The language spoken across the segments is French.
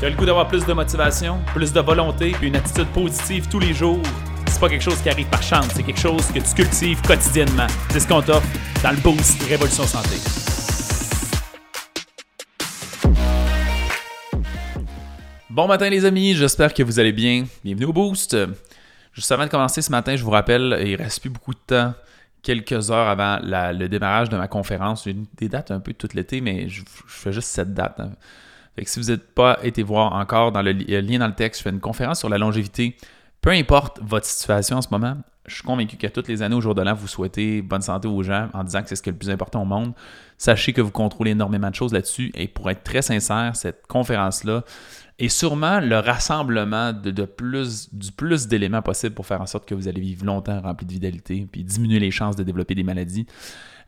Tu as le goût d'avoir plus de motivation, plus de volonté, puis une attitude positive tous les jours? C'est pas quelque chose qui arrive par chance, c'est quelque chose que tu cultives quotidiennement. C'est ce qu'on t'offre dans le Boost Révolution Santé. Bon matin les amis, j'espère que vous allez bien. Bienvenue au Boost. Juste avant de commencer ce matin, je vous rappelle, il reste plus beaucoup de temps, quelques heures avant le démarrage de ma conférence. J'ai des dates un peu toute l'été, mais je, fais juste cette date. Hein. Fait que si vous n'êtes pas été voir encore dans le lien dans le texte, je fais une conférence sur la longévité. Peu importe votre situation en ce moment, je suis convaincu qu'à toutes les années au jour de l'an, vous souhaitez bonne santé aux gens en disant que c'est ce qui est le plus important au monde. Sachez que vous contrôlez énormément de choses là-dessus. Et pour être très sincère, cette conférence-là est sûrement le rassemblement de, plus, du plus d'éléments possibles pour faire en sorte que vous allez vivre longtemps rempli de vitalité puis diminuer les chances de développer des maladies.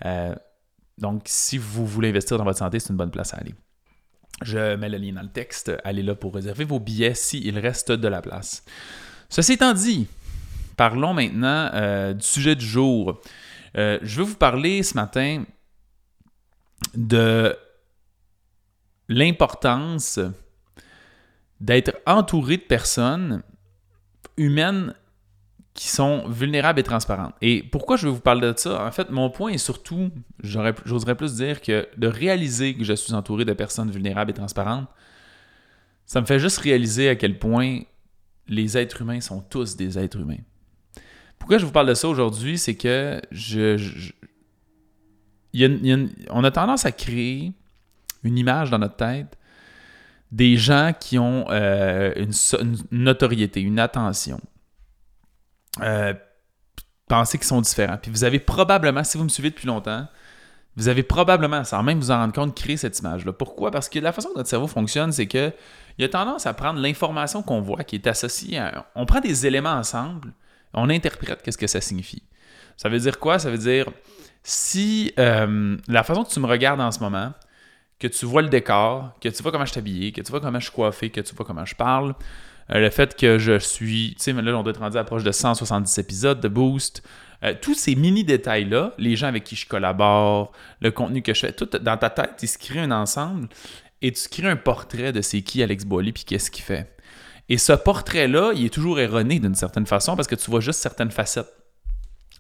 Euh, donc, si vous voulez investir dans votre santé, c'est une bonne place à aller. Je mets le lien dans le texte. Allez là pour réserver vos billets s'il reste de la place. Ceci étant dit, parlons maintenant euh, du sujet du jour. Euh, je veux vous parler ce matin de l'importance d'être entouré de personnes humaines qui sont vulnérables et transparentes. Et pourquoi je veux vous parler de ça? En fait, mon point est surtout, j'oserais plus dire que de réaliser que je suis entouré de personnes vulnérables et transparentes, ça me fait juste réaliser à quel point les êtres humains sont tous des êtres humains. Pourquoi je vous parle de ça aujourd'hui? C'est que je, on a tendance à créer une image dans notre tête des gens qui ont euh, une, notoriété, une attention, euh, pensez qu'ils sont différents. Puis vous avez probablement, si vous me suivez depuis longtemps, vous avez probablement, sans même vous en rendre compte, créé cette image-là. Pourquoi? Parce que la façon dont notre cerveau fonctionne, c'est que il a tendance à prendre l'information qu'on voit qui est associée à... On prend des éléments ensemble, on interprète qu'est-ce que ça signifie. Ça veut dire quoi? Ça veut dire, si euh, la façon que tu me regardes en ce moment, que tu vois le décor, que tu vois comment je suis habillé, que tu vois comment je suis coiffé, que tu vois comment je parle, euh, le fait que je suis, tu sais, là, on doit être rendu à proche de 170 épisodes de Boost. Euh, tous ces mini détails-là, les gens avec qui je collabore, le contenu que je fais, tout dans ta tête, il se crée un ensemble et tu crées un portrait de c'est qui Alex Boily puis qu'est-ce qu'il fait. Et ce portrait-là, il est toujours erroné d'une certaine façon parce que tu vois juste certaines facettes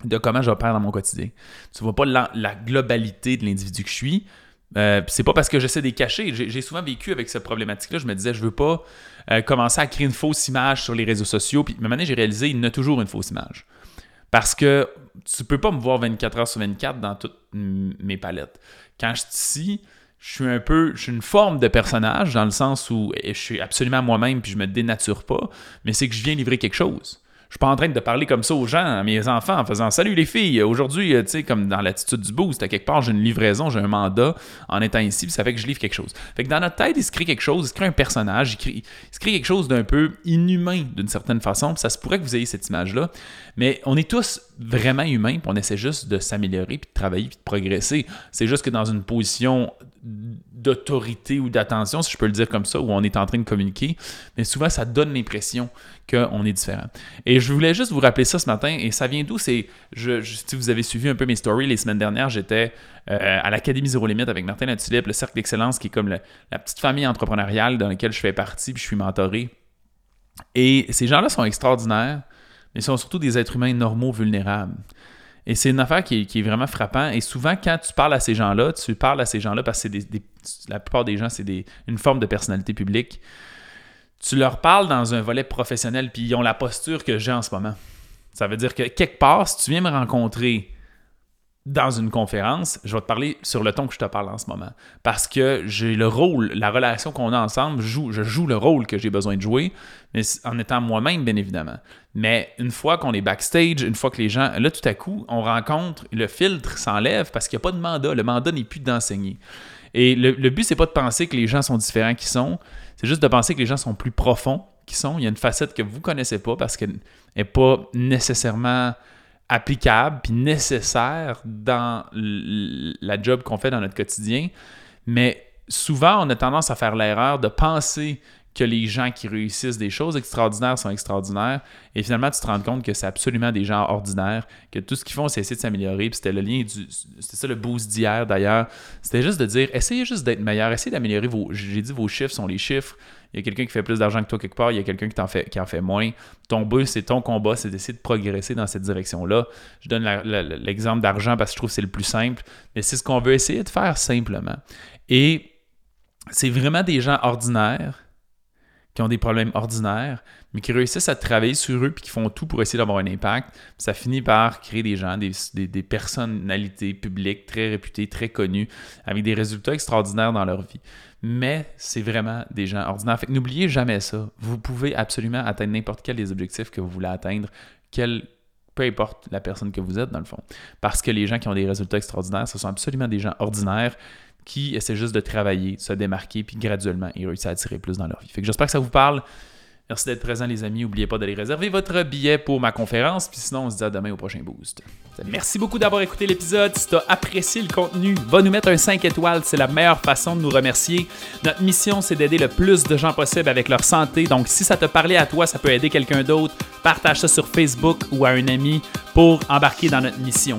de comment j'opère dans mon quotidien. Tu vois pas la, globalité de l'individu que je suis. Euh, c'est pas parce que j'essaie de les cacher. J'ai souvent vécu avec cette problématique-là. Je me disais, je veux pas euh, commencer à créer une fausse image sur les réseaux sociaux. Puis, un j'ai réalisé, il y a toujours une fausse image. Parce que tu peux pas me voir 24 heures sur 24 dans toutes mes palettes. Quand je suis ici, je suis un peu, je suis une forme de personnage dans le sens où je suis absolument moi-même puis je me dénature pas, mais c'est que je viens livrer quelque chose. Je suis pas en train de parler comme ça aux gens, à mes enfants, en faisant Salut les filles, aujourd'hui, euh, tu sais, comme dans l'attitude du boost, à quelque part, j'ai une livraison, j'ai un mandat en étant ici, puis ça fait que je livre quelque chose. Fait que dans notre tête, il se crée quelque chose, il se crée un personnage, il, se crée quelque chose d'un peu inhumain d'une certaine façon, ça se pourrait que vous ayez cette image-là. Mais on est tous vraiment humains, puis on essaie juste de s'améliorer, puis de travailler, puis de progresser. C'est juste que dans une position d'autorité ou d'attention, si je peux le dire comme ça, où on est en train de communiquer, mais souvent ça donne l'impression qu'on est différent. Et je voulais juste vous rappeler ça ce matin, et ça vient d'où? Si vous avez suivi un peu mes stories les semaines dernières, j'étais euh, à l'Académie Zéro Limite avec Martin Latulippe, le Cercle d'Excellence, qui est comme la petite famille entrepreneuriale dans laquelle je fais partie, puis je suis mentoré. Et ces gens-là sont extraordinaires, ils sont surtout des êtres humains normaux, vulnérables. Et c'est une affaire qui est, vraiment frappant. Et souvent, quand tu parles à ces gens-là, tu parles à ces gens-là parce que la plupart des gens, c'est une forme de personnalité publique. Tu leur parles dans un volet professionnel, puis ils ont la posture que j'ai en ce moment. Ça veut dire que quelque part, si tu viens me rencontrer dans une conférence, je vais te parler sur le ton que je te parle en ce moment. Parce que j'ai le rôle, la relation qu'on a ensemble, je joue, je joue le rôle que j'ai besoin de jouer, mais en étant moi-même, bien évidemment. Mais une fois qu'on est backstage, une fois que les gens. Là, tout à coup, on rencontre, le filtre s'enlève parce qu'il n'y a pas de mandat. Le mandat n'est plus d'enseigner. Et le, le but, c'est pas de penser que les gens sont différents qui sont, c'est juste de penser que les gens sont plus profonds qui sont. Il y a une facette que vous ne connaissez pas parce qu'elle n'est pas nécessairement applicable puis nécessaire dans la job qu'on fait dans notre quotidien. Mais souvent, on a tendance à faire l'erreur de penser que les gens qui réussissent des choses extraordinaires sont extraordinaires. Et finalement, tu te rends compte que c'est absolument des gens ordinaires, que tout ce qu'ils font, c'est essayer de s'améliorer. Puis c'était le lien. C'était ça le boost d'hier d'ailleurs. C'était juste de dire essayez juste d'être meilleur, essayez d'améliorer vos. J'ai dit vos chiffres sont les chiffres. Il y a quelqu'un qui fait plus d'argent que toi quelque part, il y a quelqu'un qui, en fait, qui en fait moins. Ton but, c'est ton combat, c'est d'essayer de progresser dans cette direction-là. Je donne l'exemple d'argent parce que je trouve que c'est le plus simple, mais c'est ce qu'on veut essayer de faire simplement. Et c'est vraiment des gens ordinaires qui ont des problèmes ordinaires, mais qui réussissent à travailler sur eux puis qui font tout pour essayer d'avoir un impact. Ça finit par créer des gens, des, personnalités publiques très réputées, très connues, avec des résultats extraordinaires dans leur vie. Mais c'est vraiment des gens ordinaires. Fait n'oubliez jamais ça. Vous pouvez absolument atteindre n'importe quel des objectifs que vous voulez atteindre, quel, peu importe la personne que vous êtes, dans le fond. Parce que les gens qui ont des résultats extraordinaires, ce sont absolument des gens ordinaires qui essaient juste de travailler, se démarquer, puis graduellement, ils réussissent à attirer plus dans leur vie. J'espère que ça vous parle. Merci d'être présent, les amis. N'oubliez pas d'aller réserver votre billet pour ma conférence. Puis sinon, on se dit à demain au prochain boost. Merci beaucoup d'avoir écouté l'épisode. Si tu as apprécié le contenu, va nous mettre un 5 étoiles. C'est la meilleure façon de nous remercier. Notre mission, c'est d'aider le plus de gens possible avec leur santé. Donc, si ça te parlait à toi, ça peut aider quelqu'un d'autre. Partage ça sur Facebook ou à un ami pour embarquer dans notre mission.